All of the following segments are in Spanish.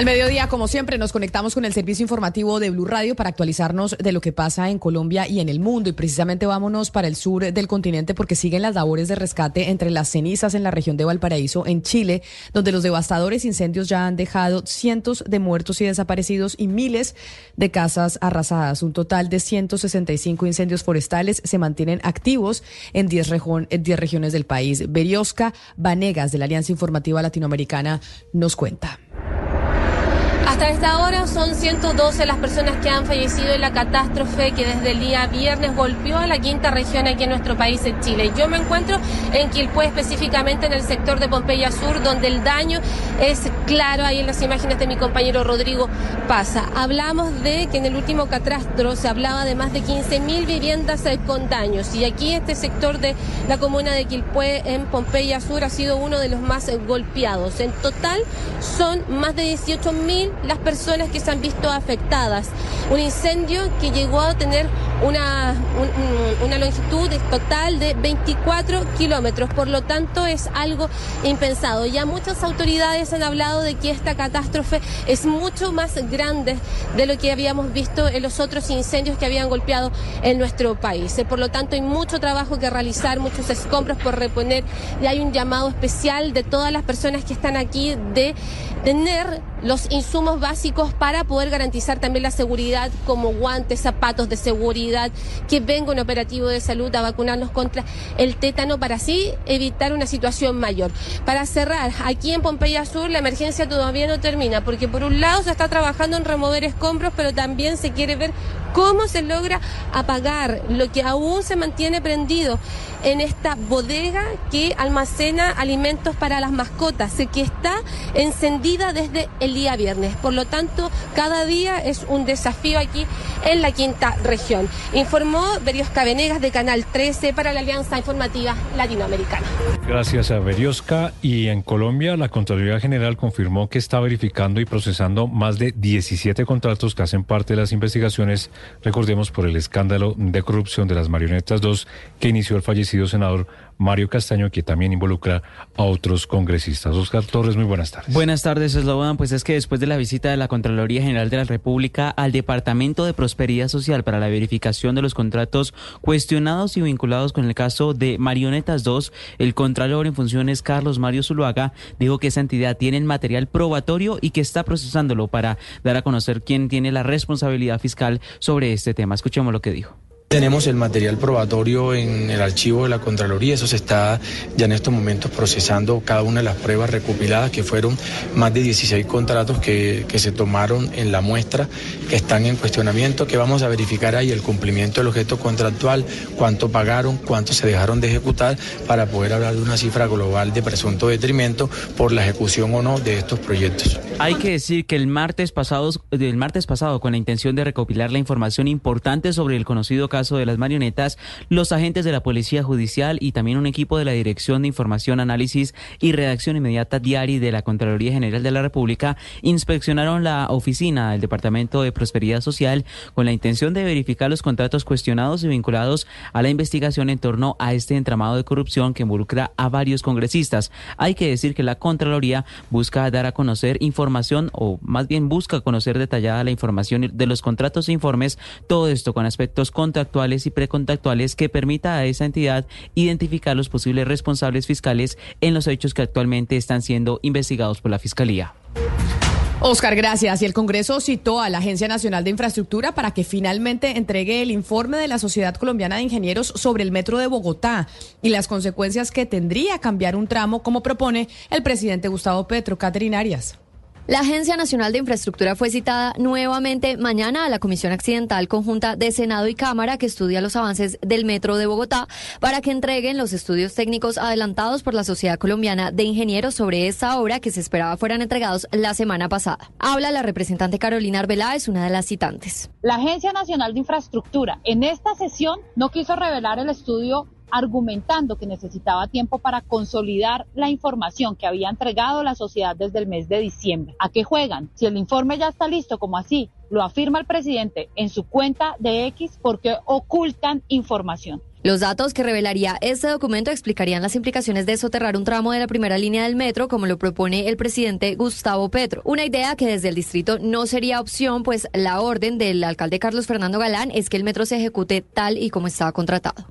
Al mediodía, como siempre, nos conectamos con el servicio informativo de Blue Radio para actualizarnos de lo que pasa en Colombia y en el mundo. Y precisamente vámonos para el sur del continente porque siguen las labores de rescate entre las cenizas en la región de Valparaíso, en Chile, donde los devastadores incendios ya han dejado cientos de muertos y desaparecidos y miles de casas arrasadas. Un total de 165 incendios forestales se mantienen activos en 10, regiones del país. Berioska Vanegas, de la Alianza Informativa Latinoamericana, nos cuenta. Hasta esta hora son 112 las personas que han fallecido en la catástrofe que desde el día viernes golpeó a la quinta región aquí en nuestro país, en Chile. Yo me encuentro en Quilpué, específicamente en el sector de Pompeya Sur, donde el daño es claro. Ahí en las imágenes de mi compañero Rodrigo pasa. Hablamos de que en el último catastro se hablaba de más de 15.000 viviendas eh, con daños. Y aquí este sector de la comuna de Quilpué, en Pompeya Sur, ha sido uno de los más golpeados. En total son más de 18.000 las personas que se han visto afectadas. Un incendio que llegó a tener una, una longitud total de 24 kilómetros, por lo tanto es algo impensado. Ya muchas autoridades han hablado de que esta catástrofe es mucho más grande de lo que habíamos visto en los otros incendios que habían golpeado en nuestro país. Por lo tanto hay mucho trabajo que realizar, muchos escombros por reponer y hay un llamado especial de todas las personas que están aquí de tener los insumos básicos para poder garantizar también la seguridad como guantes, zapatos de seguridad, que venga un operativo de salud a vacunarnos contra el tétano para así evitar una situación mayor. Para cerrar, aquí en Pompeya Sur la emergencia todavía no termina porque por un lado se está trabajando en remover escombros, pero también se quiere ver cómo se logra apagar lo que aún se mantiene prendido en esta bodega que almacena alimentos para las mascotas, que está encendida desde el día viernes. Por lo tanto, cada día es un desafío aquí en la quinta región. Informó Beriosca Venegas de Canal 13 para la Alianza Informativa Latinoamericana. Gracias a Beriosca. Y en Colombia, la Contraloría General confirmó que está verificando y procesando más de 17 contratos que hacen parte de las investigaciones, recordemos, por el escándalo de corrupción de las marionetas 2 que inició el fallecido senador Mario Castaño, que también involucra a otros congresistas. Oscar Torres, muy buenas tardes. Buenas tardes, Slobodan. Pues es que después de la visita de la Contraloría General de la República al Departamento de Prosperidad Social para la verificación de los contratos cuestionados y vinculados con el caso de Marionetas 2, el Contralor en funciones Carlos Mario Zuluaga dijo que esa entidad tiene material probatorio y que está procesándolo para dar a conocer quién tiene la responsabilidad fiscal sobre este tema. Escuchemos lo que dijo. Tenemos el material probatorio en el archivo de la Contraloría, eso se está ya en estos momentos procesando cada una de las pruebas recopiladas, que fueron más de 16 contratos que, que se tomaron en la muestra, que están en cuestionamiento, que vamos a verificar ahí el cumplimiento del objeto contractual, cuánto pagaron, cuánto se dejaron de ejecutar, para poder hablar de una cifra global de presunto detrimento por la ejecución o no de estos proyectos. Hay que decir que el martes pasado, el martes pasado, con la intención de recopilar la información importante sobre el conocido caso caso de las marionetas, los agentes de la Policía Judicial y también un equipo de la Dirección de Información, Análisis y Redacción Inmediata Diari de la Contraloría General de la República inspeccionaron la oficina del Departamento de Prosperidad Social con la intención de verificar los contratos cuestionados y vinculados a la investigación en torno a este entramado de corrupción que involucra a varios congresistas. Hay que decir que la Contraloría busca dar a conocer información o más bien busca conocer detallada la información de los contratos e informes, todo esto con aspectos contractuales y precontactuales que permita a esa entidad identificar los posibles responsables fiscales en los hechos que actualmente están siendo investigados por la Fiscalía. Oscar, gracias. Y el Congreso citó a la Agencia Nacional de Infraestructura para que finalmente entregue el informe de la Sociedad Colombiana de Ingenieros sobre el Metro de Bogotá y las consecuencias que tendría cambiar un tramo, como propone el presidente Gustavo Petro. Catherine Arias. La Agencia Nacional de Infraestructura fue citada nuevamente mañana a la Comisión Accidental Conjunta de Senado y Cámara que estudia los avances del Metro de Bogotá para que entreguen los estudios técnicos adelantados por la Sociedad Colombiana de Ingenieros sobre esta obra que se esperaba fueran entregados la semana pasada. Habla la representante Carolina Arbeláez, una de las citantes. La Agencia Nacional de Infraestructura en esta sesión no quiso revelar el estudio argumentando que necesitaba tiempo para consolidar la información que había entregado la sociedad desde el mes de diciembre. ¿A qué juegan? Si el informe ya está listo, como así lo afirma el presidente en su cuenta de X, ¿por qué ocultan información? Los datos que revelaría este documento explicarían las implicaciones de soterrar un tramo de la primera línea del metro, como lo propone el presidente Gustavo Petro. Una idea que desde el distrito no sería opción, pues la orden del alcalde Carlos Fernando Galán es que el metro se ejecute tal y como estaba contratado.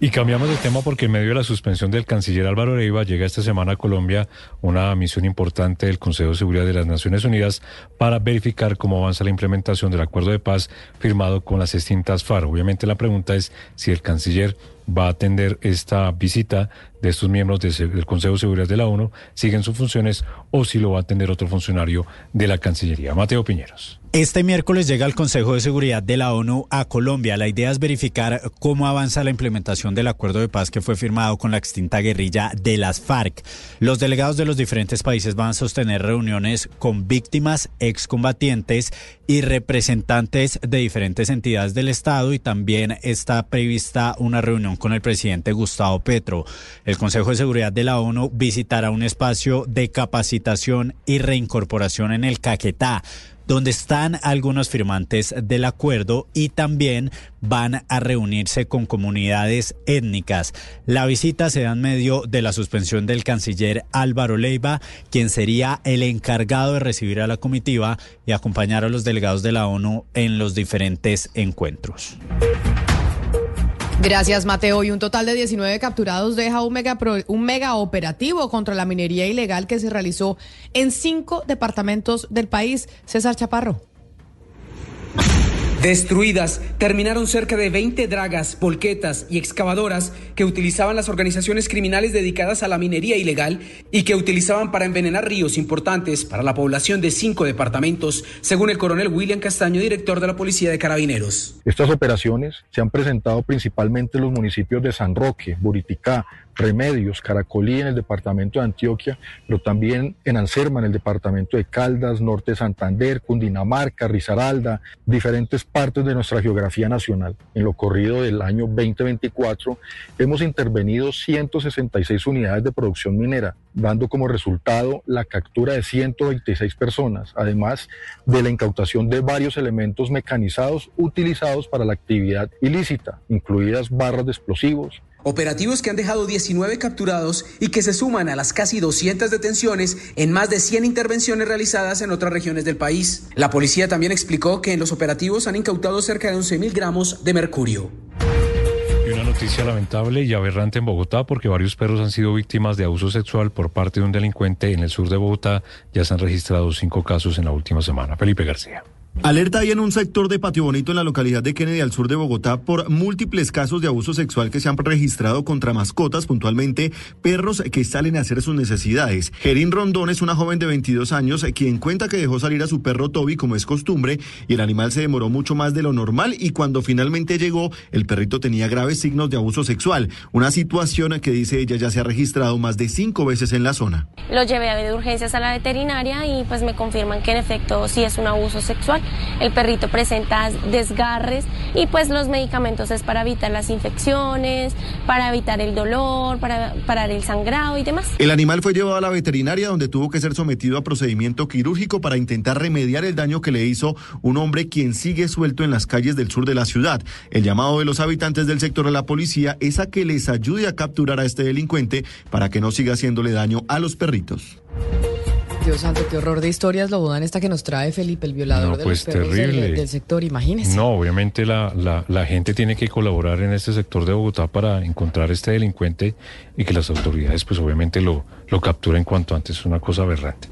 Y cambiamos de tema porque en medio de la suspensión del canciller Álvaro Leiva llega esta semana a Colombia una misión importante del Consejo de Seguridad de las Naciones Unidas para verificar cómo avanza la implementación del acuerdo de paz firmado con las extintas FARC. Obviamente la pregunta es si el canciller va a atender esta visita de estos miembros del Consejo de Seguridad de la ONU, siguen sus funciones o si lo va a atender otro funcionario de la Cancillería. Mateo Piñeros. Este miércoles llega el Consejo de Seguridad de la ONU a Colombia. La idea es verificar cómo avanza la implementación del acuerdo de paz que fue firmado con la extinta guerrilla de las FARC. Los delegados de los diferentes países van a sostener reuniones con víctimas, excombatientes y representantes de diferentes entidades del Estado y también está prevista una reunión con el presidente Gustavo Petro. El Consejo de Seguridad de la ONU visitará un espacio de capacitación y reincorporación en el Caquetá donde están algunos firmantes del acuerdo y también van a reunirse con comunidades étnicas. La visita se da en medio de la suspensión del canciller Álvaro Leiva, quien sería el encargado de recibir a la comitiva y acompañar a los delegados de la ONU en los diferentes encuentros. Gracias, Mateo. Y un total de 19 capturados deja un mega, un mega operativo contra la minería ilegal que se realizó en cinco departamentos del país. César Chaparro. Destruidas, terminaron cerca de 20 dragas, volquetas y excavadoras que utilizaban las organizaciones criminales dedicadas a la minería ilegal y que utilizaban para envenenar ríos importantes para la población de cinco departamentos, según el coronel William Castaño, director de la Policía de Carabineros. Estas operaciones se han presentado principalmente en los municipios de San Roque, Buriticá, Remedios, Caracolí en el departamento de Antioquia, pero también en Anserma, en el departamento de Caldas, Norte de Santander, Cundinamarca, Risaralda, diferentes partes de nuestra geografía nacional. En lo corrido del año 2024 hemos intervenido 166 unidades de producción minera, dando como resultado la captura de 126 personas, además de la incautación de varios elementos mecanizados utilizados para la actividad ilícita, incluidas barras de explosivos, Operativos que han dejado 19 capturados y que se suman a las casi 200 detenciones en más de 100 intervenciones realizadas en otras regiones del país. La policía también explicó que en los operativos han incautado cerca de 11.000 gramos de mercurio. Y una noticia lamentable y aberrante en Bogotá porque varios perros han sido víctimas de abuso sexual por parte de un delincuente en el sur de Bogotá. Ya se han registrado cinco casos en la última semana. Felipe García. Alerta hay en un sector de Patio Bonito en la localidad de Kennedy al sur de Bogotá por múltiples casos de abuso sexual que se han registrado contra mascotas, puntualmente perros que salen a hacer sus necesidades. Gerín Rondón es una joven de 22 años quien cuenta que dejó salir a su perro Toby como es costumbre y el animal se demoró mucho más de lo normal y cuando finalmente llegó el perrito tenía graves signos de abuso sexual, una situación que dice ella ya se ha registrado más de cinco veces en la zona. Lo llevé a de urgencias a la veterinaria y pues me confirman que en efecto sí es un abuso sexual el perrito presenta desgarres y pues los medicamentos es para evitar las infecciones, para evitar el dolor, para parar el sangrado y demás. El animal fue llevado a la veterinaria donde tuvo que ser sometido a procedimiento quirúrgico para intentar remediar el daño que le hizo un hombre quien sigue suelto en las calles del sur de la ciudad. El llamado de los habitantes del sector de la policía es a que les ayude a capturar a este delincuente para que no siga haciéndole daño a los perritos. Dios santo, qué horror de historias lo dan esta que nos trae Felipe, el violador pues del, sector, imagínese. No, obviamente la, la, la, gente tiene que colaborar en este sector de Bogotá para encontrar este delincuente y que las autoridades pues obviamente lo, lo capturen cuanto antes, es una cosa aberrante.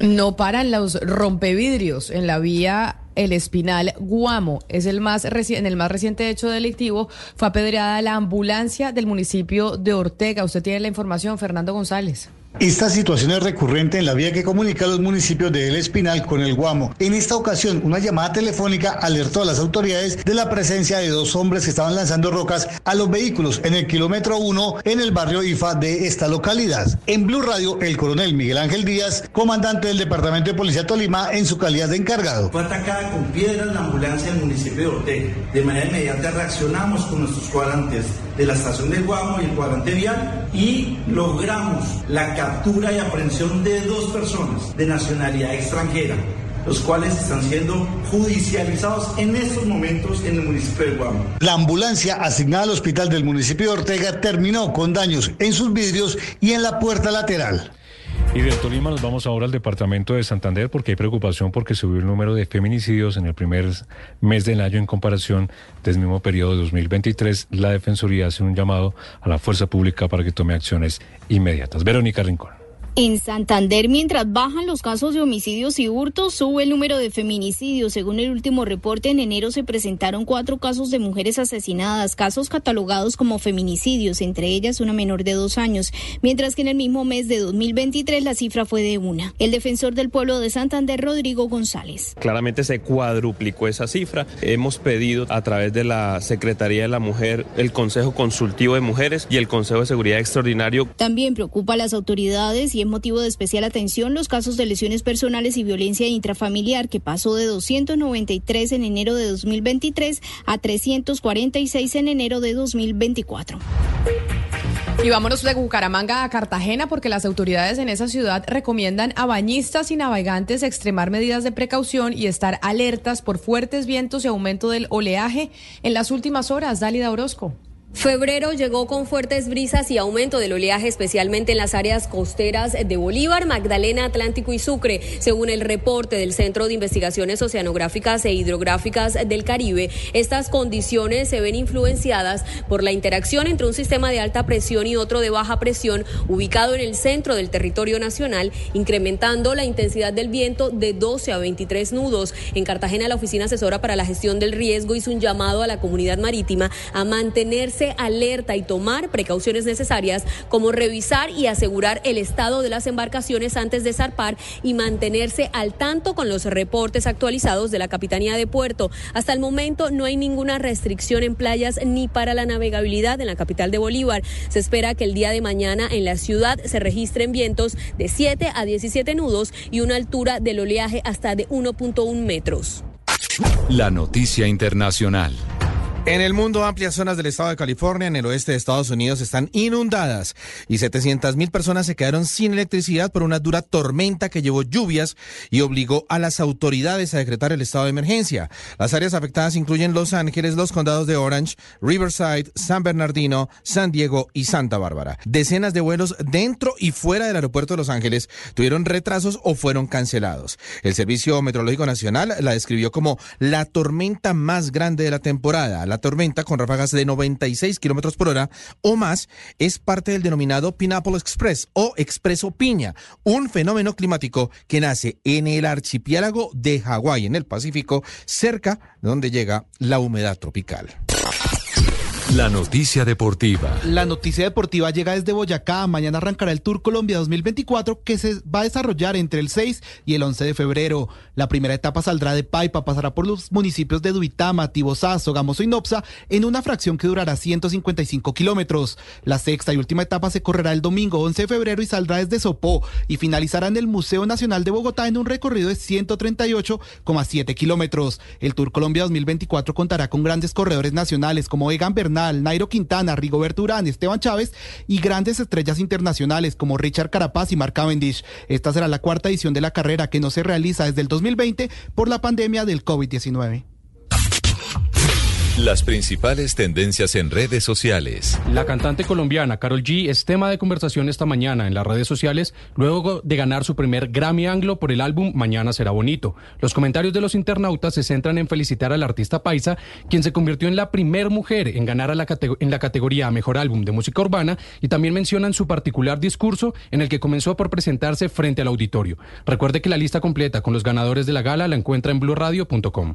No paran los rompevidrios en la vía El Espinal Guamo. Es el más en el más reciente hecho delictivo fue apedreada la ambulancia del municipio de Ortega. Usted tiene la información, Fernando González. Esta situación es recurrente en la vía que comunica los municipios de El Espinal con el Guamo. En esta ocasión, una llamada telefónica alertó a las autoridades de la presencia de dos hombres que estaban lanzando rocas a los vehículos en el kilómetro 1 en el barrio IFA de esta localidad. En Blue Radio, el coronel Miguel Ángel Díaz, comandante del Departamento de Policía Tolima, en su calidad de encargado. Fue atacada con piedras la ambulancia del municipio de Ortega. De manera inmediata reaccionamos con nuestros cuadrantes de la estación del Guamo y el cuadrante vial y logramos la captura y aprehensión de dos personas de nacionalidad extranjera, los cuales están siendo judicializados en estos momentos en el municipio de Guamo. La ambulancia asignada al hospital del municipio de Ortega terminó con daños en sus vidrios y en la puerta lateral. Y del Tolima nos vamos ahora al departamento de Santander porque hay preocupación porque subió el número de feminicidios en el primer mes del año en comparación del mismo periodo de 2023. La Defensoría hace un llamado a la fuerza pública para que tome acciones inmediatas. Verónica Rincón. En Santander, mientras bajan los casos de homicidios y hurtos, sube el número de feminicidios. Según el último reporte, en enero se presentaron cuatro casos de mujeres asesinadas, casos catalogados como feminicidios, entre ellas una menor de dos años, mientras que en el mismo mes de 2023 la cifra fue de una. El defensor del pueblo de Santander, Rodrigo González. Claramente se cuadruplicó esa cifra. Hemos pedido a través de la Secretaría de la Mujer, el Consejo Consultivo de Mujeres y el Consejo de Seguridad Extraordinario. También preocupa a las autoridades y motivo de especial atención los casos de lesiones personales y violencia intrafamiliar, que pasó de 293 en enero de 2023 a 346 en enero de 2024. Y vámonos de Bucaramanga a Cartagena porque las autoridades en esa ciudad recomiendan a bañistas y navegantes extremar medidas de precaución y estar alertas por fuertes vientos y aumento del oleaje en las últimas horas. Dálida Orozco. Febrero llegó con fuertes brisas y aumento del oleaje, especialmente en las áreas costeras de Bolívar, Magdalena, Atlántico y Sucre. Según el reporte del Centro de Investigaciones Oceanográficas e Hidrográficas del Caribe, estas condiciones se ven influenciadas por la interacción entre un sistema de alta presión y otro de baja presión ubicado en el centro del territorio nacional, incrementando la intensidad del viento de 12 a 23 nudos. En Cartagena, la Oficina Asesora para la Gestión del Riesgo hizo un llamado a la comunidad marítima a mantenerse alerta y tomar precauciones necesarias como revisar y asegurar el estado de las embarcaciones antes de zarpar y mantenerse al tanto con los reportes actualizados de la Capitanía de Puerto. Hasta el momento no hay ninguna restricción en playas ni para la navegabilidad en la capital de Bolívar. Se espera que el día de mañana en la ciudad se registren vientos de 7 a 17 nudos y una altura del oleaje hasta de 1.1 metros. La noticia internacional. En el mundo, amplias zonas del estado de California, en el oeste de Estados Unidos, están inundadas y 700 mil personas se quedaron sin electricidad por una dura tormenta que llevó lluvias y obligó a las autoridades a decretar el estado de emergencia. Las áreas afectadas incluyen Los Ángeles, los condados de Orange, Riverside, San Bernardino, San Diego y Santa Bárbara. Decenas de vuelos dentro y fuera del aeropuerto de Los Ángeles tuvieron retrasos o fueron cancelados. El Servicio Meteorológico Nacional la describió como la tormenta más grande de la temporada. Tormenta con ráfagas de 96 kilómetros por hora o más es parte del denominado Pineapple Express o Expreso Piña, un fenómeno climático que nace en el archipiélago de Hawái, en el Pacífico, cerca de donde llega la humedad tropical. La noticia deportiva. La noticia deportiva llega desde Boyacá. Mañana arrancará el Tour Colombia 2024 que se va a desarrollar entre el 6 y el 11 de febrero. La primera etapa saldrá de Paipa, pasará por los municipios de Duitama, Tibozá, Sogamoso y Nopsa en una fracción que durará 155 kilómetros. La sexta y última etapa se correrá el domingo 11 de febrero y saldrá desde Sopó y finalizará en el Museo Nacional de Bogotá en un recorrido de 138,7 kilómetros. El Tour Colombia 2024 contará con grandes corredores nacionales como Egan Bernal, Nairo Quintana, Rigoberto Urán, Esteban Chávez y grandes estrellas internacionales como Richard Carapaz y Mark Cavendish. Esta será la cuarta edición de la carrera que no se realiza desde el 2020 por la pandemia del COVID-19. Las principales tendencias en redes sociales. La cantante colombiana Carol G es tema de conversación esta mañana en las redes sociales luego de ganar su primer Grammy Anglo por el álbum Mañana será bonito. Los comentarios de los internautas se centran en felicitar al artista paisa, quien se convirtió en la primer mujer en ganar la en la categoría Mejor Álbum de Música Urbana y también mencionan su particular discurso en el que comenzó por presentarse frente al auditorio. Recuerde que la lista completa con los ganadores de la gala la encuentra en blurradio.com.